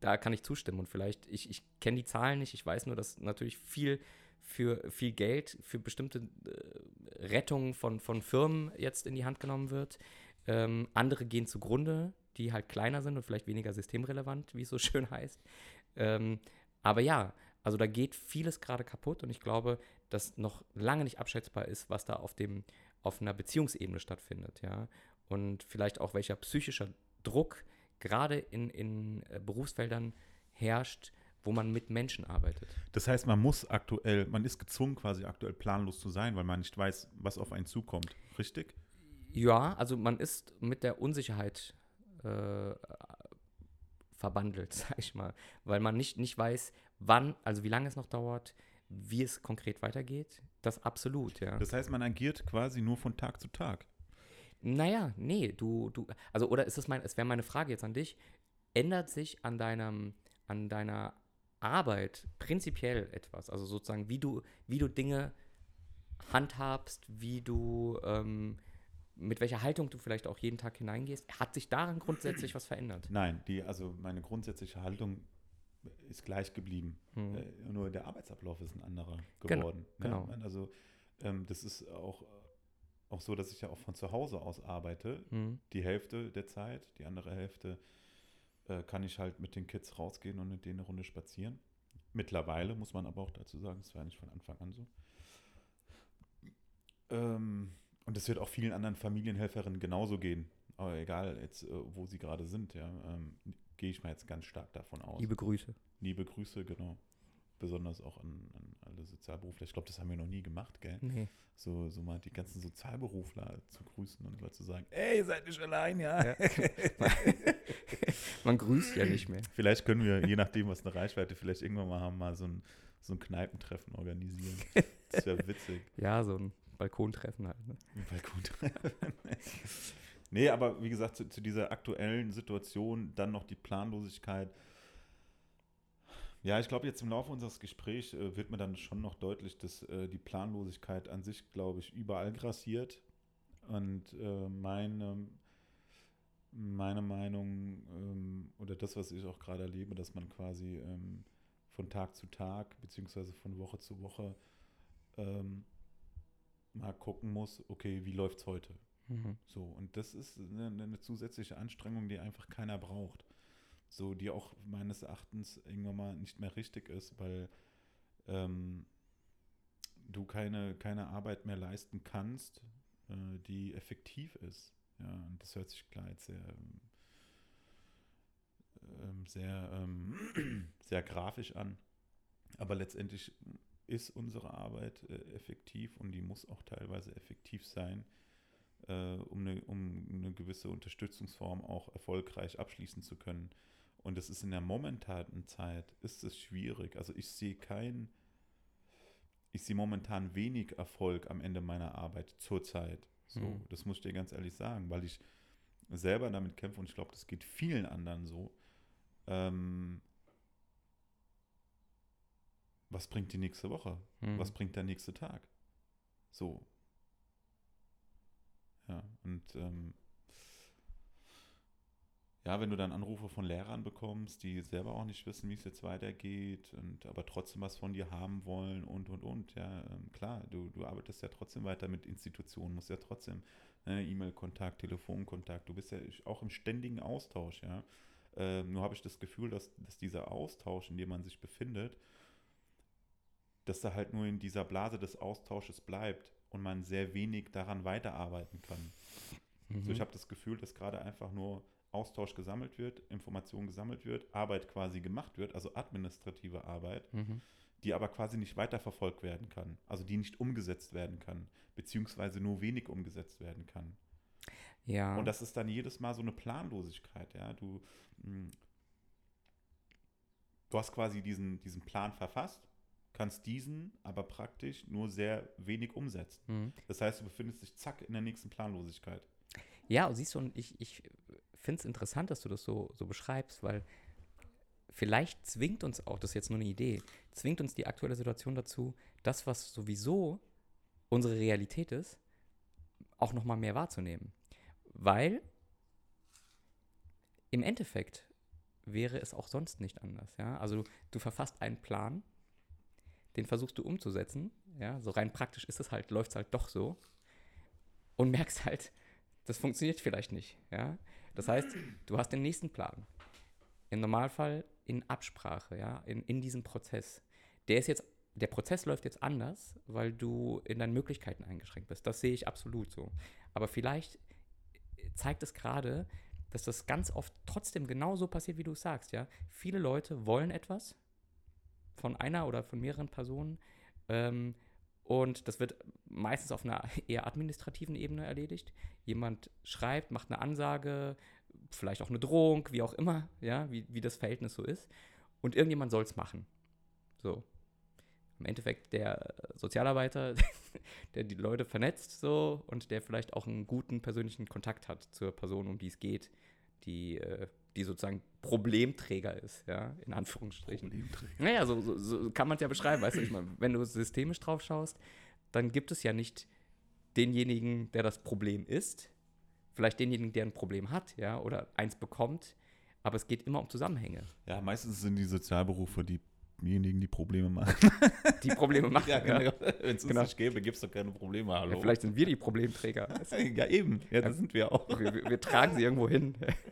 Da kann ich zustimmen. Und vielleicht, ich, ich kenne die Zahlen nicht, ich weiß nur, dass natürlich viel für viel Geld für bestimmte äh, Rettungen von, von Firmen jetzt in die Hand genommen wird. Ähm, andere gehen zugrunde, die halt kleiner sind und vielleicht weniger systemrelevant, wie es so schön heißt. Ähm, aber ja, also da geht vieles gerade kaputt und ich glaube, dass noch lange nicht abschätzbar ist, was da auf dem, auf einer Beziehungsebene stattfindet, ja. Und vielleicht auch welcher psychischer Druck gerade in, in äh, Berufsfeldern herrscht, wo man mit Menschen arbeitet. Das heißt, man muss aktuell, man ist gezwungen, quasi aktuell planlos zu sein, weil man nicht weiß, was auf einen zukommt. Richtig? Ja, also man ist mit der Unsicherheit äh, verbandelt, sag ich mal, weil man nicht, nicht weiß, wann, also wie lange es noch dauert, wie es konkret weitergeht. Das absolut, ja. Das heißt, man agiert quasi nur von Tag zu Tag. Naja, nee, du, du, also, oder ist es mein, es wäre meine Frage jetzt an dich, ändert sich an deinem, an deiner Arbeit prinzipiell etwas? Also sozusagen, wie du, wie du Dinge handhabst, wie du, ähm, mit welcher Haltung du vielleicht auch jeden Tag hineingehst. Hat sich daran grundsätzlich was verändert? Nein, die, also meine grundsätzliche Haltung ist gleich geblieben. Hm. Äh, nur der Arbeitsablauf ist ein anderer geworden. genau. Ne? Also ähm, das ist auch, auch so, dass ich ja auch von zu Hause aus arbeite. Hm. Die Hälfte der Zeit, die andere Hälfte äh, kann ich halt mit den Kids rausgehen und mit denen eine Runde spazieren. Mittlerweile muss man aber auch dazu sagen, es war nicht von Anfang an so. Ähm, und es wird auch vielen anderen Familienhelferinnen genauso gehen. Aber egal, jetzt, äh, wo sie gerade sind, ja, ähm, gehe ich mal jetzt ganz stark davon aus. Liebe Grüße. Liebe Grüße, genau. Besonders auch an, an alle Sozialberufler. Ich glaube, das haben wir noch nie gemacht, gell? Nee. So, so mal die ganzen Sozialberufler zu grüßen und mal zu sagen, ey, ihr seid nicht allein, ja. Man grüßt ja nicht mehr. Vielleicht können wir, je nachdem, was eine Reichweite vielleicht irgendwann mal haben, mal so ein, so ein Kneipentreffen organisieren. Das wäre witzig. Ja, so ein Balkontreffen halt. Ne? Ein Balkontreffen. nee, aber wie gesagt, zu, zu dieser aktuellen Situation dann noch die Planlosigkeit. Ja, ich glaube, jetzt im Laufe unseres Gesprächs äh, wird mir dann schon noch deutlich, dass äh, die Planlosigkeit an sich, glaube ich, überall grassiert. Und äh, meine, meine Meinung ähm, oder das, was ich auch gerade erlebe, dass man quasi ähm, von Tag zu Tag beziehungsweise von Woche zu Woche ähm, mal gucken muss, okay, wie läuft es heute? Mhm. So, und das ist eine, eine zusätzliche Anstrengung, die einfach keiner braucht. So, die auch meines Erachtens irgendwann mal nicht mehr richtig ist, weil ähm, du keine, keine Arbeit mehr leisten kannst, äh, die effektiv ist. Ja, und das hört sich klar jetzt sehr, ähm, sehr, ähm, sehr grafisch an. Aber letztendlich ist unsere Arbeit äh, effektiv und die muss auch teilweise effektiv sein, äh, um, eine, um eine gewisse Unterstützungsform auch erfolgreich abschließen zu können. Und das ist in der momentanen Zeit, ist es schwierig. Also ich sehe kein, ich sehe momentan wenig Erfolg am Ende meiner Arbeit zurzeit. So, Mhm. das muss ich dir ganz ehrlich sagen, weil ich selber damit kämpfe und ich glaube, das geht vielen anderen so. Ähm, was bringt die nächste Woche? Mhm. Was bringt der nächste Tag? So. Ja, und ähm, ja, wenn du dann Anrufe von Lehrern bekommst, die selber auch nicht wissen, wie es jetzt weitergeht und aber trotzdem was von dir haben wollen und und und, ja, ähm, klar, du, du arbeitest ja trotzdem weiter mit Institutionen, musst ja trotzdem ne, E-Mail-Kontakt, Telefonkontakt, du bist ja auch im ständigen Austausch, ja. Ähm, nur habe ich das Gefühl, dass, dass dieser Austausch, in dem man sich befindet, dass er halt nur in dieser Blase des Austausches bleibt und man sehr wenig daran weiterarbeiten kann. Mhm. So, ich habe das Gefühl, dass gerade einfach nur Austausch gesammelt wird, Information gesammelt wird, Arbeit quasi gemacht wird, also administrative Arbeit, Mhm. die aber quasi nicht weiterverfolgt werden kann, also die nicht umgesetzt werden kann, beziehungsweise nur wenig umgesetzt werden kann. Ja. Und das ist dann jedes Mal so eine Planlosigkeit, ja. Du, mh, du hast quasi diesen, diesen Plan verfasst, kannst diesen aber praktisch nur sehr wenig umsetzen. Mhm. Das heißt, du befindest dich zack in der nächsten Planlosigkeit. Ja, und siehst du, und ich, ich finde es interessant, dass du das so, so beschreibst, weil vielleicht zwingt uns auch, das ist jetzt nur eine Idee, zwingt uns die aktuelle Situation dazu, das, was sowieso unsere Realität ist, auch nochmal mehr wahrzunehmen. Weil im Endeffekt wäre es auch sonst nicht anders. Ja? Also du verfasst einen Plan, den versuchst du umzusetzen, ja, so rein praktisch ist es halt, läuft es halt doch so und merkst halt, das funktioniert vielleicht nicht. Ja? Das heißt, du hast den nächsten Plan. Im Normalfall in Absprache, ja, in, in diesem Prozess. Der ist jetzt, der Prozess läuft jetzt anders, weil du in deinen Möglichkeiten eingeschränkt bist. Das sehe ich absolut so. Aber vielleicht zeigt es gerade, dass das ganz oft trotzdem genauso passiert, wie du es sagst, ja. Viele Leute wollen etwas von einer oder von mehreren Personen ähm, und das wird meistens auf einer eher administrativen Ebene erledigt. Jemand schreibt, macht eine Ansage, vielleicht auch eine Drohung, wie auch immer, ja, wie, wie das Verhältnis so ist. Und irgendjemand soll es machen. So. Im Endeffekt der Sozialarbeiter, der die Leute vernetzt so und der vielleicht auch einen guten persönlichen Kontakt hat zur Person, um die es geht, die, äh, die sozusagen Problemträger ist, ja, in Anführungsstrichen. Problemträger. Naja, so, so, so kann man es ja beschreiben, weißt du, ich meine, wenn du systemisch drauf schaust, dann gibt es ja nicht denjenigen, der das Problem ist, vielleicht denjenigen, der ein Problem hat, ja, oder eins bekommt, aber es geht immer um Zusammenhänge. Ja, meistens sind die Sozialberufe diejenigen, die Probleme machen. Die Probleme machen. Ja, genau. Wenn es Genau. nicht gäbe, gibt es doch keine Probleme. Hallo. Ja, vielleicht sind wir die Problemträger. ja, eben. Ja, das sind wir auch. Wir, wir, wir tragen sie irgendwo hin.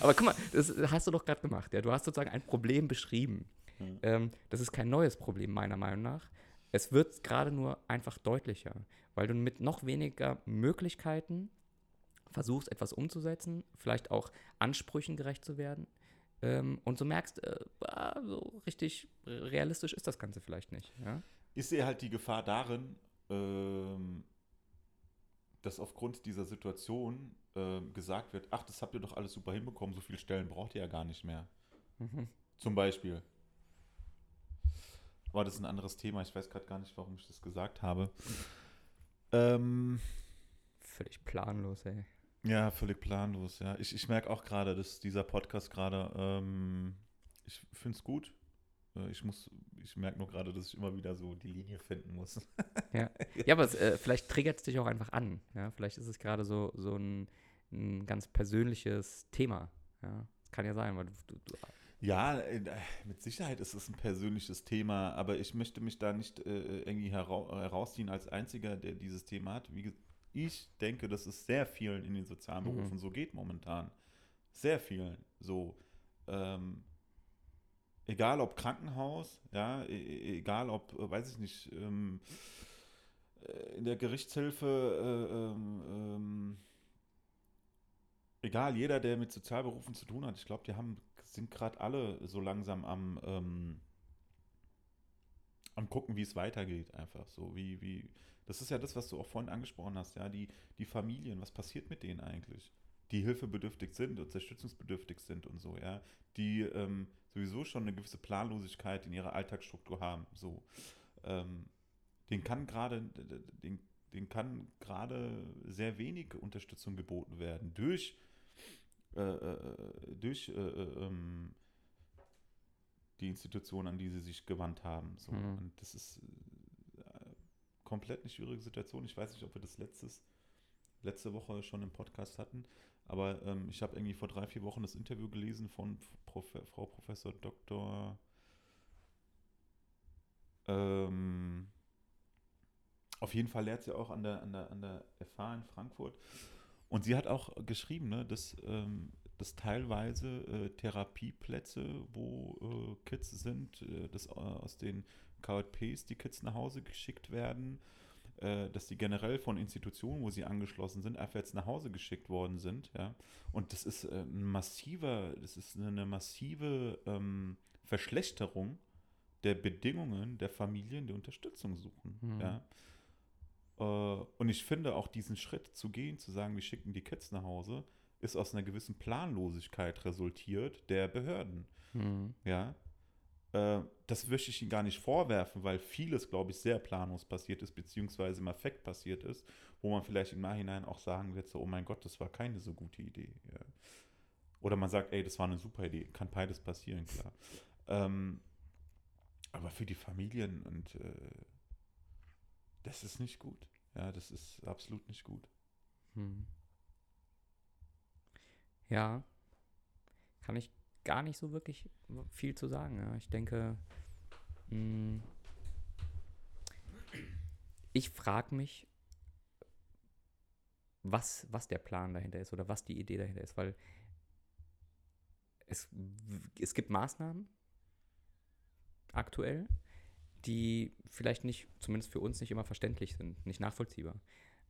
Aber guck mal, das hast du doch gerade gemacht. Ja? Du hast sozusagen ein Problem beschrieben. Mhm. Ähm, das ist kein neues Problem, meiner Meinung nach. Es wird gerade nur einfach deutlicher, weil du mit noch weniger Möglichkeiten versuchst, etwas umzusetzen, vielleicht auch Ansprüchen gerecht zu werden. Ähm, und so merkst, äh, ah, so richtig realistisch ist das Ganze vielleicht nicht. Ja? Ich sehe halt die Gefahr darin, ähm, dass aufgrund dieser Situation ähm, gesagt wird, ach, das habt ihr doch alles super hinbekommen, so viele Stellen braucht ihr ja gar nicht mehr. Mhm. Zum Beispiel. Aber das ist ein anderes Thema. Ich weiß gerade gar nicht, warum ich das gesagt habe. Ähm, Völlig planlos, ey. ja, völlig planlos. Ja, ich, ich merke auch gerade, dass dieser Podcast gerade, ähm, ich finde es gut. Äh, Ich muss, ich merke nur gerade, dass ich immer wieder so die Linie finden muss. Ja, ja aber es, äh, vielleicht triggert es dich auch einfach an. Ja? Vielleicht ist es gerade so, so ein, ein ganz persönliches Thema. Ja? Das kann ja sein, weil du, du, du Ja, äh, mit Sicherheit ist es ein persönliches Thema, aber ich möchte mich da nicht äh, irgendwie herau herausziehen als Einziger, der dieses Thema hat. Wie ich denke, dass es sehr vielen in den sozialen Mhm. Berufen so geht momentan. Sehr vielen. So, ähm, egal ob Krankenhaus, ja, e- e- egal ob, äh, weiß ich nicht, ähm, äh, in der Gerichtshilfe, äh, ähm, ähm, egal, jeder, der mit Sozialberufen zu tun hat, ich glaube, die haben, sind gerade alle so langsam am, ähm, am gucken, wie es weitergeht, einfach so, wie, wie, das ist ja das, was du auch vorhin angesprochen hast, ja, die, die Familien, was passiert mit denen eigentlich? Die hilfebedürftig sind, unterstützungsbedürftig sind und so, ja, die ähm, sowieso schon eine gewisse Planlosigkeit in ihrer Alltagsstruktur haben, so, ähm, den kann gerade, den, den kann gerade sehr wenig Unterstützung geboten werden durch äh, äh, durch äh, äh, ähm, die Institutionen, an die sie sich gewandt haben. So. Mhm. Und das ist äh, komplett eine schwierige Situation. Ich weiß nicht, ob wir das letztes, letzte Woche schon im Podcast hatten, aber ähm, ich habe irgendwie vor drei, vier Wochen das Interview gelesen von Prof Frau Professor Dr. Ähm, auf jeden Fall lehrt sie auch an der, an der, an der FH in Frankfurt. Und sie hat auch geschrieben, ne, dass, ähm, dass teilweise äh, Therapieplätze, wo äh, Kids sind, äh, dass äh, aus den KJPs die Kids nach Hause geschickt werden, äh, dass die generell von Institutionen, wo sie angeschlossen sind, einfach jetzt nach Hause geschickt worden sind. Ja? Und das ist äh, ein massiver, das ist eine, eine massive ähm, Verschlechterung der Bedingungen der Familien, die Unterstützung suchen. Mhm. Ja? Äh, Und ich finde auch diesen Schritt zu gehen, zu sagen, wir schicken die Kids nach Hause, ist aus einer gewissen Planlosigkeit resultiert der Behörden. hm. Ja. Äh, Das möchte ich ihnen gar nicht vorwerfen, weil vieles, glaube ich, sehr planlos passiert ist, beziehungsweise im Affekt passiert ist, wo man vielleicht im Nachhinein auch sagen wird, so, oh mein Gott, das war keine so gute Idee. Ja. Oder man sagt, ey, das war eine super Idee. Kann beides passieren, klar. Ähm, aber für die Familien und äh, das ist nicht gut. Ja, das ist absolut nicht gut. Hm. Ja, kann ich gar nicht so wirklich viel zu sagen. Ja. Ich denke, mh, ich frage mich, was, was der Plan dahinter ist oder was die Idee dahinter ist, weil es, es gibt Maßnahmen aktuell, die vielleicht nicht, zumindest für uns nicht immer verständlich sind, nicht nachvollziehbar.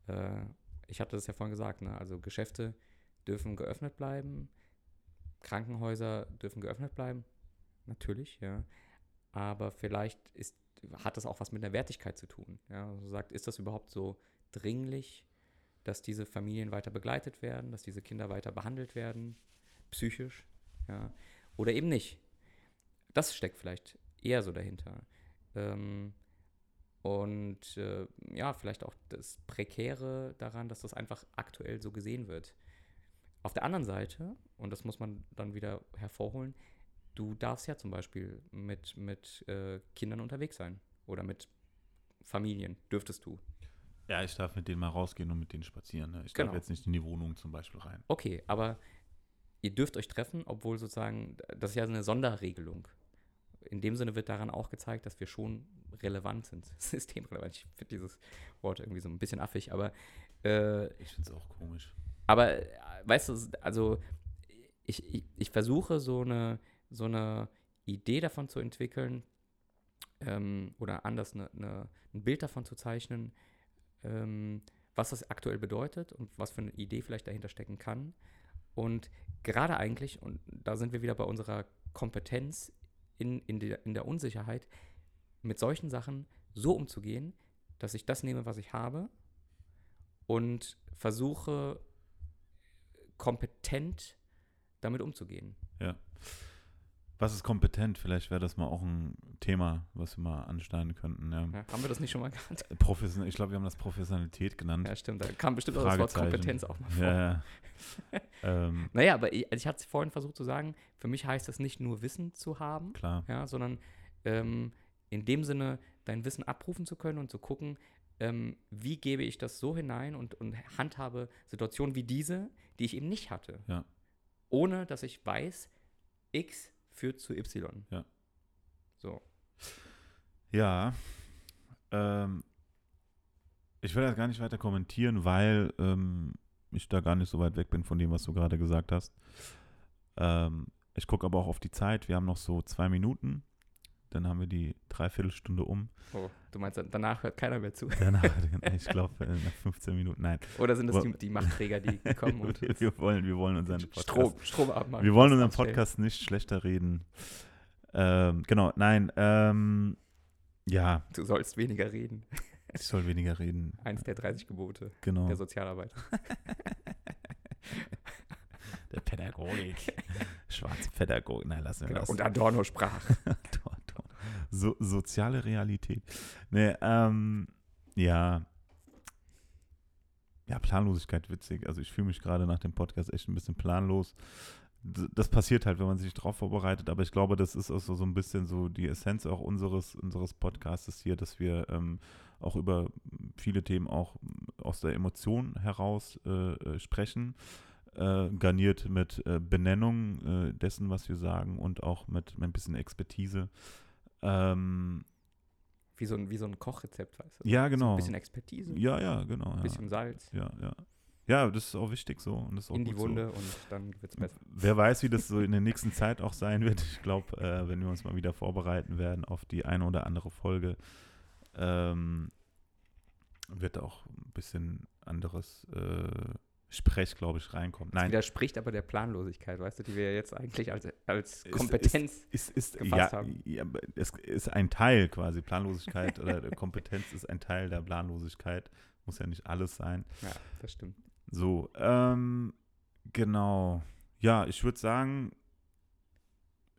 Äh, ich hatte das ja vorhin gesagt, ne? also Geschäfte dürfen geöffnet bleiben, Krankenhäuser dürfen geöffnet bleiben, natürlich, ja. Aber vielleicht ist, hat das auch was mit der Wertigkeit zu tun. Ja? Also sagt, ist das überhaupt so dringlich, dass diese Familien weiter begleitet werden, dass diese Kinder weiter behandelt werden, psychisch, ja, oder eben nicht. Das steckt vielleicht eher so dahinter. Ähm, und äh, ja, vielleicht auch das Prekäre daran, dass das einfach aktuell so gesehen wird. Auf der anderen Seite, und das muss man dann wieder hervorholen, du darfst ja zum Beispiel mit, mit äh, Kindern unterwegs sein oder mit Familien, dürftest du. Ja, ich darf mit denen mal rausgehen und mit denen spazieren. Ne? Ich darf Genau. jetzt nicht in die Wohnung zum Beispiel rein. Okay, aber ihr dürft euch treffen, obwohl sozusagen, das ist ja eine Sonderregelung. In dem Sinne wird daran auch gezeigt, dass wir schon relevant sind, systemrelevant. Ich finde dieses Wort irgendwie so ein bisschen affig, aber, äh, Ich finde es auch komisch. aber äh, weißt du, also ich, ich, ich versuche so eine, so eine Idee davon zu entwickeln ähm, oder anders eine, eine, ein Bild davon zu zeichnen, ähm, was das aktuell bedeutet und was für eine Idee vielleicht dahinter stecken kann. Und gerade eigentlich, und da sind wir wieder bei unserer Kompetenz in, in, der, in der Unsicherheit, mit solchen Sachen so umzugehen, dass ich das nehme, was ich habe und versuche kompetent damit umzugehen. Was ist kompetent? Vielleicht wäre das mal auch ein Thema, was wir mal anschneiden könnten. Ja. Ja, haben wir das nicht schon mal gehabt? Profession ich glaube, wir haben das Professionalität genannt. Ja, stimmt. Da kam bestimmt auch das Wort. Kompetenz auch mal vor. Ja. ähm, Naja, aber ich, also ich hatte es vorhin versucht zu sagen, für mich heißt das nicht nur Wissen zu haben, klar. ja, sondern ähm, in dem Sinne dein Wissen abrufen zu können und zu gucken, ähm, wie gebe ich das so hinein und, und handhabe Situationen wie diese, die ich eben nicht hatte. Ja. Ohne dass ich weiß, X führt zu Y. Ja. So. Ja. Ähm, ich will das gar nicht weiter kommentieren, weil ähm, ich da gar nicht so weit weg bin von dem, was du gerade gesagt hast. Ähm, ich gucke aber auch auf die Zeit. Wir haben noch so zwei Minuten. Dann haben wir die Dreiviertelstunde um. Oh, du meinst, danach hört keiner mehr zu. Danach, ich glaube, nach 15 Minuten. Nein. Oder sind das die, die Machtträger, die kommen und wir, wir, wollen, wir wollen unseren Podcast, Strom, Strom abmachen? wir wollen unseren? Podcast nicht schlechter reden. Ähm, genau, nein. Ähm, ja, Du sollst weniger reden. ich soll weniger reden. Eins der 30 Gebote Genau. der Sozialarbeit. Der Pädagogik. Schwarze Pädagogik. Nein, lassen wir Genau. das. Und Adorno sprach. So, soziale Realität. Nee, ähm, ja. Ja, Planlosigkeit, witzig. Also ich fühle mich gerade nach dem Podcast echt ein bisschen planlos. Das passiert halt, wenn man sich drauf vorbereitet, aber ich glaube, das ist auch so, ein bisschen so die Essenz auch unseres, unseres Podcastes hier, dass wir ähm, auch über viele Themen auch aus der Emotion heraus äh, äh, sprechen, äh, garniert mit äh, Benennung äh, dessen, was wir sagen und auch mit, mit ein bisschen Expertise. Ähm, Wie so ein, wie so ein Kochrezept, weißt du? ja, So ein genau. bisschen Expertise, ja, ja, genau. ein Ja. bisschen Salz ja, ja. Ja, das ist auch wichtig so. Und das in die gut so. Wunde und dann wird es besser. Wer weiß, wie das so in der nächsten Zeit auch sein wird. Ich glaube, äh, wenn wir uns mal wieder vorbereiten werden auf die eine oder andere Folge, ähm, wird auch ein bisschen anderes äh, Sprech, glaube ich, reinkommen. Das Nein, widerspricht aber der Planlosigkeit, weißt du, die wir ja jetzt eigentlich als, als Ist- Kompetenz. ist, ist, gefasst ja, haben. ja, es ist ein Teil quasi. Planlosigkeit oder Kompetenz ist ein Teil der Planlosigkeit. Muss ja nicht alles sein. ja, das stimmt. So, ähm, genau. Ja, ich würde sagen,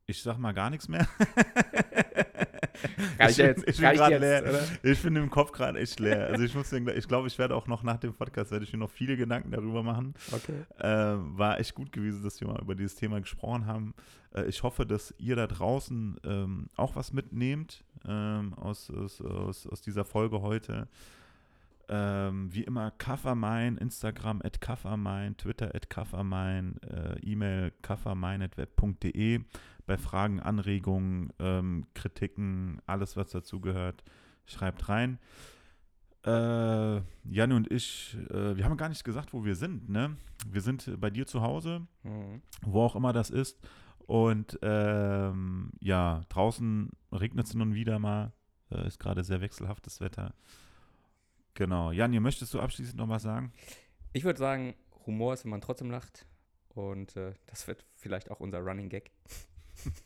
ich sag mal gar nichts mehr. Ich bin, jetzt, ich bin gerade jetzt, leer. oder? Ich bin im Kopf gerade echt leer. Also ich muss ich glaube, ich werde auch noch nach dem Podcast werde ich mir noch viele Gedanken darüber machen. Okay. Äh, war echt gut gewesen, dass wir mal über dieses Thema gesprochen haben. Äh, ich hoffe, dass ihr da draußen ähm, auch was mitnehmt ähm, aus, aus, aus, aus dieser Folge heute. Ähm, wie immer, Kaffermein, Instagram at Kaffermein, Twitter at Kaffermein, äh, E-Mail kaffermein.web.de. Bei Fragen, Anregungen, ähm, Kritiken, alles, was dazugehört, schreibt rein. Äh, Janne und ich, äh, wir haben gar nicht gesagt, wo wir sind, ne? Wir sind bei dir zu Hause, Mhm. wo auch immer das ist. Und ähm, ja, draußen regnet es nun wieder mal. Äh, ist gerade sehr wechselhaftes Wetter. Genau. Janje, möchtest du abschließend noch was sagen? Ich würde sagen, Humor ist, wenn man trotzdem lacht. Und äh, das wird vielleicht auch unser Running Gag.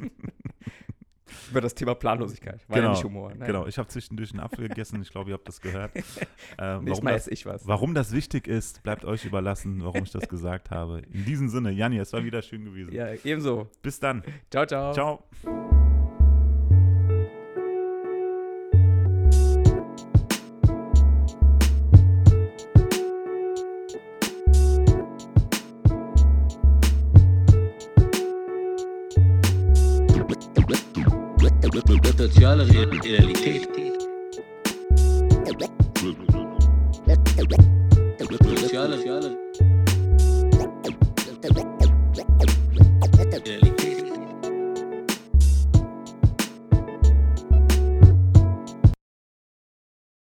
Über das Thema Planlosigkeit. War ja Genau, nicht Humor. Nein. Genau, ich habe zwischendurch einen Apfel gegessen. Ich glaube, ihr habt das gehört. Äh, Nächstes warum, Mal das, esse ich was. warum das wichtig ist, bleibt euch überlassen, warum ich das gesagt habe. In diesem Sinne, Janje, es war wieder schön gewesen. Ja, ebenso. Bis dann. Ciao, ciao. Ciao. Soziale Realität.